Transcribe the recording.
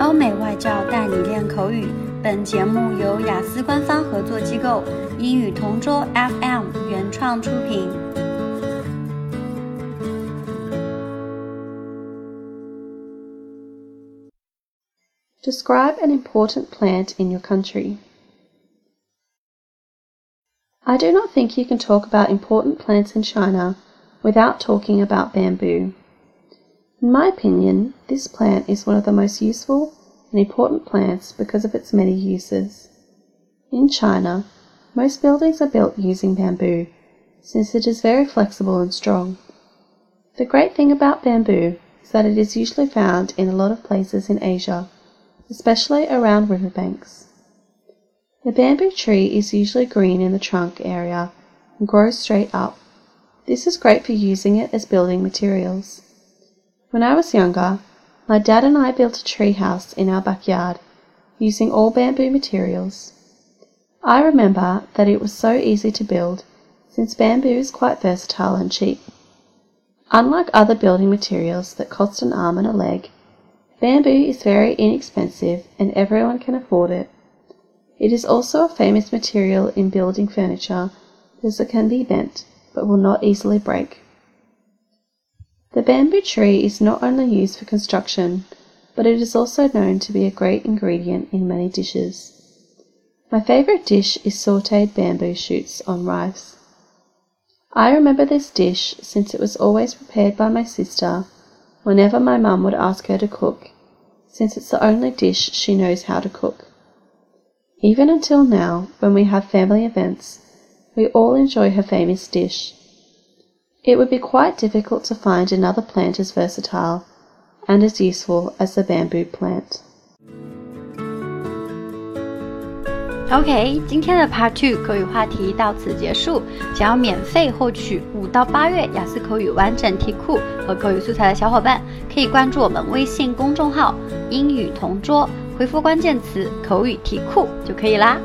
欧美外教带你练口语。本节目由雅思官方合作机构英语同桌 FM 原创出品。Describe an important plant in your country. I do not think you can talk about important plants in China without talking about bamboo. In my opinion, this plant is one of the most useful and important plants because of its many uses. In China, most buildings are built using bamboo since it is very flexible and strong. The great thing about bamboo is that it is usually found in a lot of places in Asia, especially around riverbanks. The bamboo tree is usually green in the trunk area and grows straight up. This is great for using it as building materials. When I was younger, my dad and I built a tree house in our backyard using all bamboo materials. I remember that it was so easy to build since bamboo is quite versatile and cheap. Unlike other building materials that cost an arm and a leg, bamboo is very inexpensive and everyone can afford it. It is also a famous material in building furniture because it can be bent but will not easily break. The bamboo tree is not only used for construction, but it is also known to be a great ingredient in many dishes. My favorite dish is sauteed bamboo shoots on rice. I remember this dish since it was always prepared by my sister whenever my mum would ask her to cook, since it's the only dish she knows how to cook. Even until now, when we have family events, we all enjoy her famous dish. It would be quite difficult to find another plant as versatile and as useful as the bamboo plant. OK，今天的 Part Two 口语话题到此结束。想要免费获取五到八月雅思口语完整题库和口语素材的小伙伴，可以关注我们微信公众号“英语同桌”，回复关键词“口语题库”就可以啦。